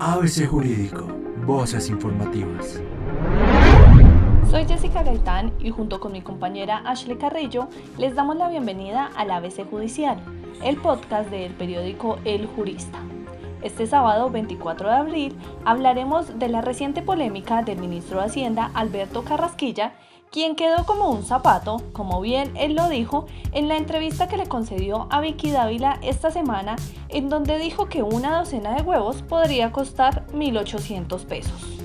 ABC Jurídico, Voces Informativas. Soy Jessica Gaitán y junto con mi compañera Ashley Carrillo les damos la bienvenida al ABC Judicial, el podcast del periódico El Jurista. Este sábado 24 de abril hablaremos de la reciente polémica del ministro de Hacienda Alberto Carrasquilla quien quedó como un zapato, como bien él lo dijo, en la entrevista que le concedió a Vicky Dávila esta semana, en donde dijo que una docena de huevos podría costar 1.800 pesos.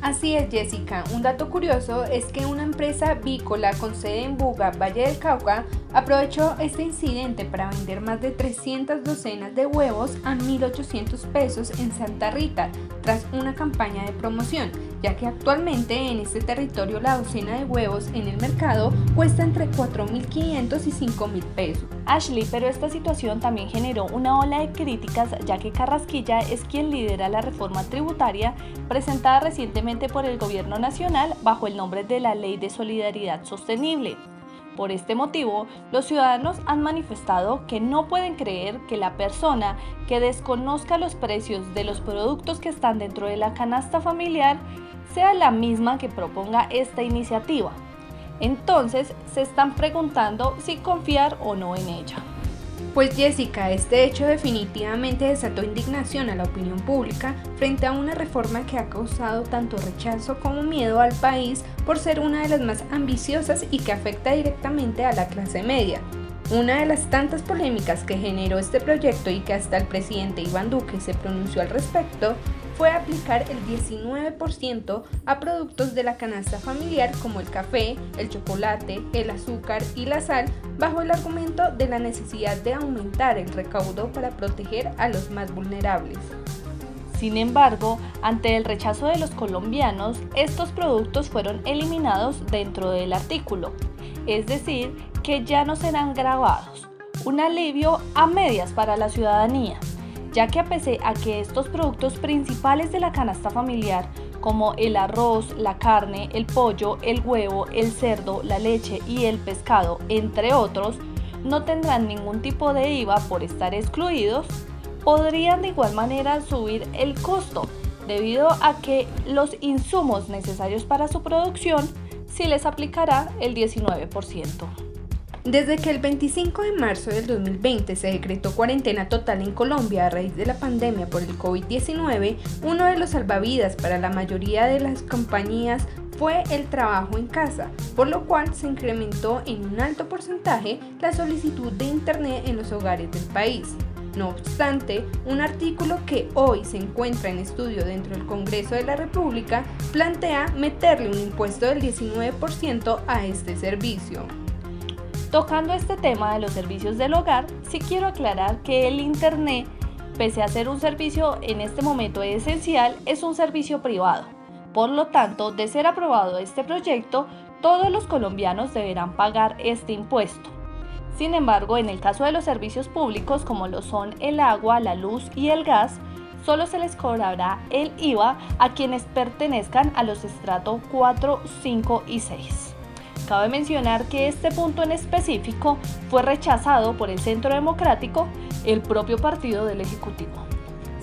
Así es, Jessica. Un dato curioso es que una empresa vícola con sede en Buga, Valle del Cauca, aprovechó este incidente para vender más de 300 docenas de huevos a 1.800 pesos en Santa Rita, tras una campaña de promoción, ya que actualmente en este territorio la docena de huevos en el mercado cuesta entre 4.500 y 5.000 pesos. Ashley, pero esta situación también generó una ola de críticas, ya que Carrasquilla es quien lidera la reforma tributaria presentada recientemente por el Gobierno Nacional bajo el nombre de la Ley de Solidaridad Sostenible. Por este motivo, los ciudadanos han manifestado que no pueden creer que la persona que desconozca los precios de los productos que están dentro de la canasta familiar sea la misma que proponga esta iniciativa. Entonces, se están preguntando si confiar o no en ella. Pues Jessica, este hecho definitivamente desató indignación a la opinión pública frente a una reforma que ha causado tanto rechazo como miedo al país por ser una de las más ambiciosas y que afecta directamente a la clase media. Una de las tantas polémicas que generó este proyecto y que hasta el presidente Iván Duque se pronunció al respecto fue aplicar el 19% a productos de la canasta familiar como el café, el chocolate, el azúcar y la sal, bajo el argumento de la necesidad de aumentar el recaudo para proteger a los más vulnerables. Sin embargo, ante el rechazo de los colombianos, estos productos fueron eliminados dentro del artículo, es decir, que ya no serán grabados. Un alivio a medias para la ciudadanía ya que a pesar a que estos productos principales de la canasta familiar, como el arroz, la carne, el pollo, el huevo, el cerdo, la leche y el pescado, entre otros, no tendrán ningún tipo de IVA por estar excluidos, podrían de igual manera subir el costo, debido a que los insumos necesarios para su producción sí les aplicará el 19%. Desde que el 25 de marzo del 2020 se decretó cuarentena total en Colombia a raíz de la pandemia por el COVID-19, uno de los salvavidas para la mayoría de las compañías fue el trabajo en casa, por lo cual se incrementó en un alto porcentaje la solicitud de Internet en los hogares del país. No obstante, un artículo que hoy se encuentra en estudio dentro del Congreso de la República plantea meterle un impuesto del 19% a este servicio. Tocando este tema de los servicios del hogar, sí quiero aclarar que el Internet, pese a ser un servicio en este momento esencial, es un servicio privado. Por lo tanto, de ser aprobado este proyecto, todos los colombianos deberán pagar este impuesto. Sin embargo, en el caso de los servicios públicos como lo son el agua, la luz y el gas, solo se les cobrará el IVA a quienes pertenezcan a los estratos 4, 5 y 6. Cabe mencionar que este punto en específico fue rechazado por el Centro Democrático, el propio partido del Ejecutivo.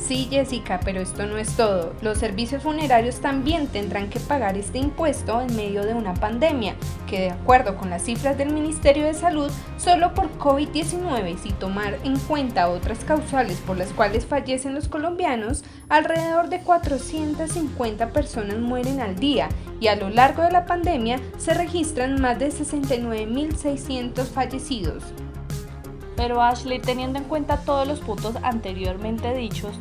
Sí, Jessica, pero esto no es todo. Los servicios funerarios también tendrán que pagar este impuesto en medio de una pandemia, que de acuerdo con las cifras del Ministerio de Salud, solo por COVID-19, si tomar en cuenta otras causales por las cuales fallecen los colombianos, alrededor de 450 personas mueren al día y a lo largo de la pandemia se registran más de 69.600 fallecidos. Pero Ashley, teniendo en cuenta todos los puntos anteriormente dichos,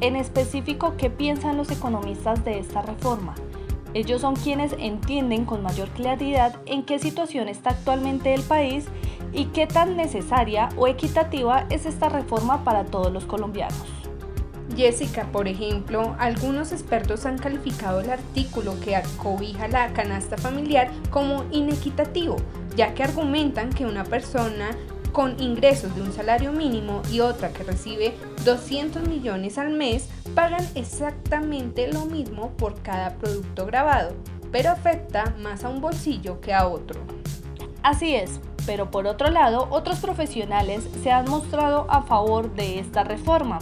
en específico, ¿qué piensan los economistas de esta reforma? Ellos son quienes entienden con mayor claridad en qué situación está actualmente el país y qué tan necesaria o equitativa es esta reforma para todos los colombianos. Jessica, por ejemplo, algunos expertos han calificado el artículo que acobija la canasta familiar como inequitativo, ya que argumentan que una persona con ingresos de un salario mínimo y otra que recibe 200 millones al mes pagan exactamente lo mismo por cada producto grabado, pero afecta más a un bolsillo que a otro. Así es, pero por otro lado, otros profesionales se han mostrado a favor de esta reforma,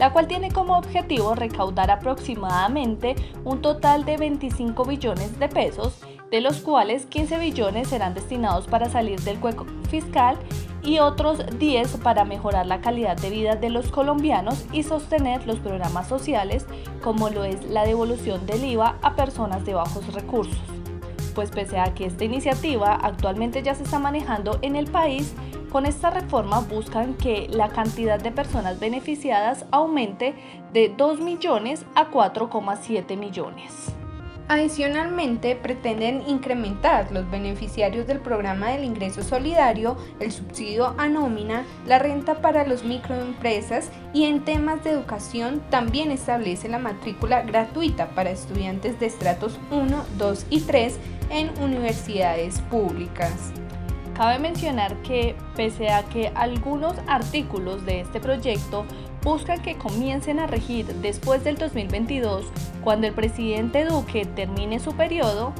la cual tiene como objetivo recaudar aproximadamente un total de 25 billones de pesos, de los cuales 15 billones serán destinados para salir del hueco fiscal y otros 10 para mejorar la calidad de vida de los colombianos y sostener los programas sociales como lo es la devolución del IVA a personas de bajos recursos. Pues pese a que esta iniciativa actualmente ya se está manejando en el país, con esta reforma buscan que la cantidad de personas beneficiadas aumente de 2 millones a 4,7 millones. Adicionalmente, pretenden incrementar los beneficiarios del programa del ingreso solidario, el subsidio a nómina, la renta para los microempresas y en temas de educación también establece la matrícula gratuita para estudiantes de estratos 1, 2 y 3 en universidades públicas. Cabe mencionar que, pese a que algunos artículos de este proyecto buscan que comiencen a regir después del 2022, cuando el presidente Duque termine su periodo,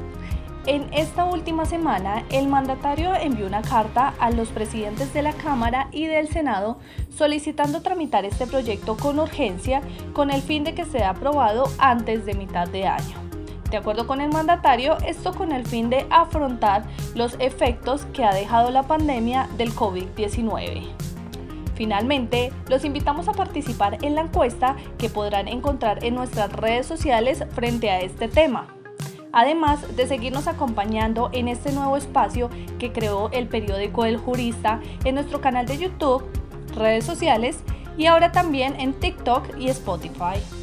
en esta última semana, el mandatario envió una carta a los presidentes de la Cámara y del Senado solicitando tramitar este proyecto con urgencia con el fin de que sea aprobado antes de mitad de año. De acuerdo con el mandatario, esto con el fin de afrontar los efectos que ha dejado la pandemia del COVID-19. Finalmente, los invitamos a participar en la encuesta que podrán encontrar en nuestras redes sociales frente a este tema. Además de seguirnos acompañando en este nuevo espacio que creó el periódico El Jurista en nuestro canal de YouTube, redes sociales y ahora también en TikTok y Spotify.